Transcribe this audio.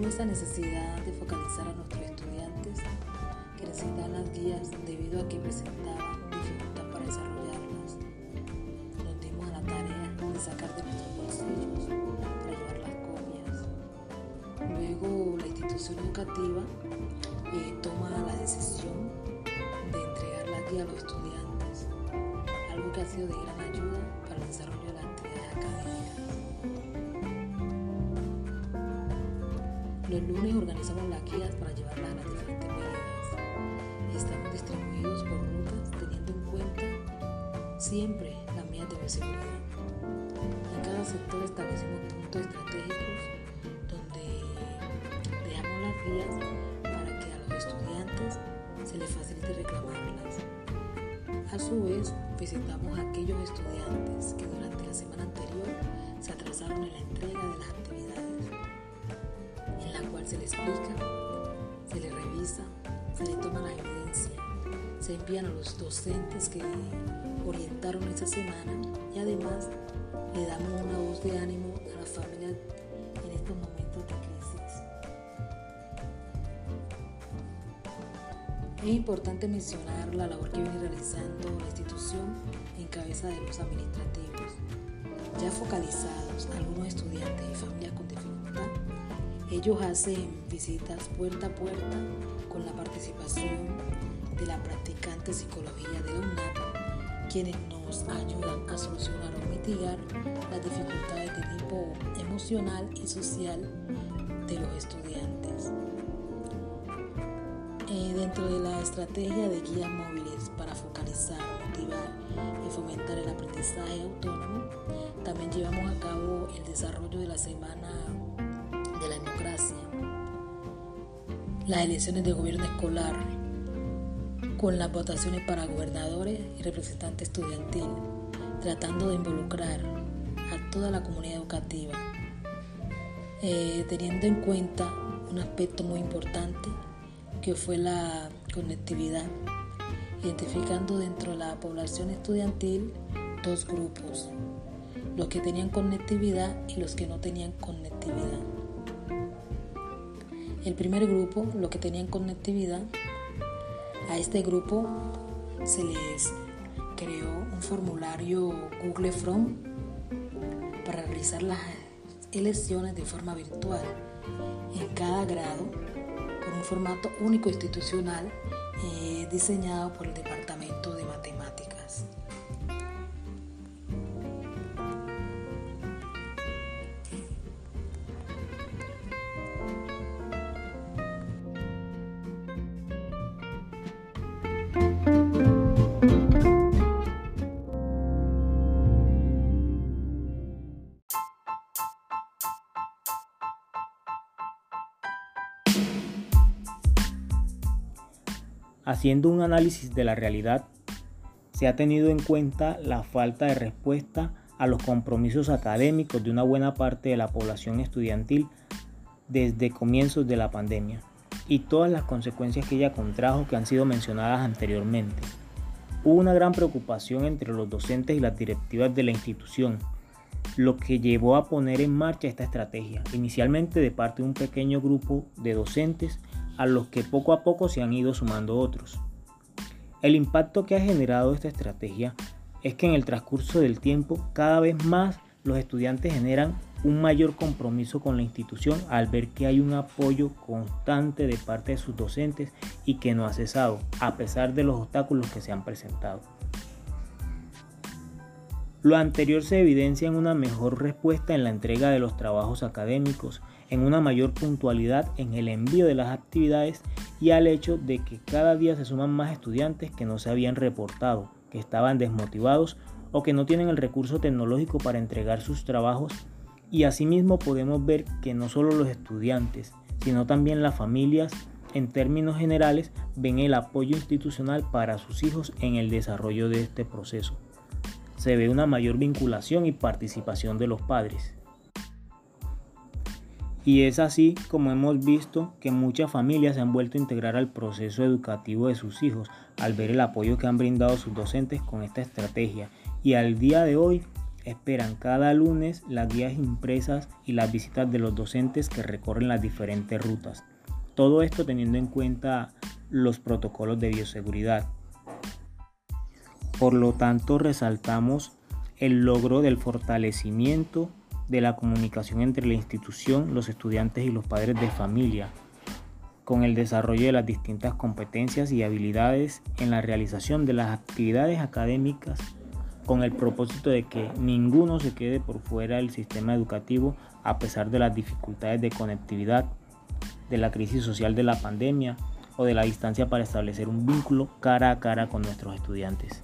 necesidad de focalizar a nuestros estudiantes que necesitan las guías debido a que presentaban dificultad para desarrollarlas. Nos dimos a la tarea de sacar de nuestros bolsillos para llevar las copias. Luego la institución educativa eh, toma la decisión de entregar la guía a los estudiantes, algo que ha sido de gran ayuda para el desarrollo de las actividades académicas. Los lunes organizamos las guías para llevarlas a las diferentes medidas. Estamos distribuidos por rutas teniendo en cuenta siempre las medidas de bioseguridad. En cada sector establecemos puntos estratégicos donde dejamos las guías para que a los estudiantes se les facilite reclamarlas. A su vez, visitamos a aquellos estudiantes que durante la semana anterior se atrasaron en la entrega de las actividades se le explica, se le revisa, se le toma la evidencia, se envían a los docentes que orientaron esa semana y además le damos una voz de ánimo a las familias en estos momentos de crisis. Es importante mencionar la labor que viene realizando la institución en cabeza de los administrativos, ya focalizados algunos estudiantes y familias con ellos hacen visitas puerta a puerta con la participación de la practicante psicología de la quienes nos ayudan a solucionar o mitigar las dificultades de tipo emocional y social de los estudiantes. Eh, dentro de la estrategia de guías móviles para focalizar, motivar y fomentar el aprendizaje autónomo, también llevamos a cabo el desarrollo de la semana las elecciones de gobierno escolar, con las votaciones para gobernadores y representantes estudiantil, tratando de involucrar a toda la comunidad educativa, eh, teniendo en cuenta un aspecto muy importante que fue la conectividad, identificando dentro de la población estudiantil dos grupos, los que tenían conectividad y los que no tenían conectividad. El primer grupo, los que tenían conectividad, a este grupo se les creó un formulario Google From para realizar las elecciones de forma virtual en cada grado con un formato único institucional eh, diseñado por el Departamento de Matemáticas. Haciendo un análisis de la realidad, se ha tenido en cuenta la falta de respuesta a los compromisos académicos de una buena parte de la población estudiantil desde comienzos de la pandemia y todas las consecuencias que ella contrajo que han sido mencionadas anteriormente. Hubo una gran preocupación entre los docentes y las directivas de la institución, lo que llevó a poner en marcha esta estrategia, inicialmente de parte de un pequeño grupo de docentes a los que poco a poco se han ido sumando otros. El impacto que ha generado esta estrategia es que en el transcurso del tiempo cada vez más los estudiantes generan un mayor compromiso con la institución al ver que hay un apoyo constante de parte de sus docentes y que no ha cesado a pesar de los obstáculos que se han presentado. Lo anterior se evidencia en una mejor respuesta en la entrega de los trabajos académicos, en una mayor puntualidad en el envío de las actividades y al hecho de que cada día se suman más estudiantes que no se habían reportado, que estaban desmotivados o que no tienen el recurso tecnológico para entregar sus trabajos y asimismo podemos ver que no solo los estudiantes, sino también las familias en términos generales ven el apoyo institucional para sus hijos en el desarrollo de este proceso. Se ve una mayor vinculación y participación de los padres. Y es así como hemos visto que muchas familias se han vuelto a integrar al proceso educativo de sus hijos al ver el apoyo que han brindado sus docentes con esta estrategia. Y al día de hoy esperan cada lunes las guías impresas y las visitas de los docentes que recorren las diferentes rutas. Todo esto teniendo en cuenta los protocolos de bioseguridad. Por lo tanto, resaltamos el logro del fortalecimiento de la comunicación entre la institución, los estudiantes y los padres de familia, con el desarrollo de las distintas competencias y habilidades en la realización de las actividades académicas con el propósito de que ninguno se quede por fuera del sistema educativo a pesar de las dificultades de conectividad, de la crisis social de la pandemia o de la distancia para establecer un vínculo cara a cara con nuestros estudiantes.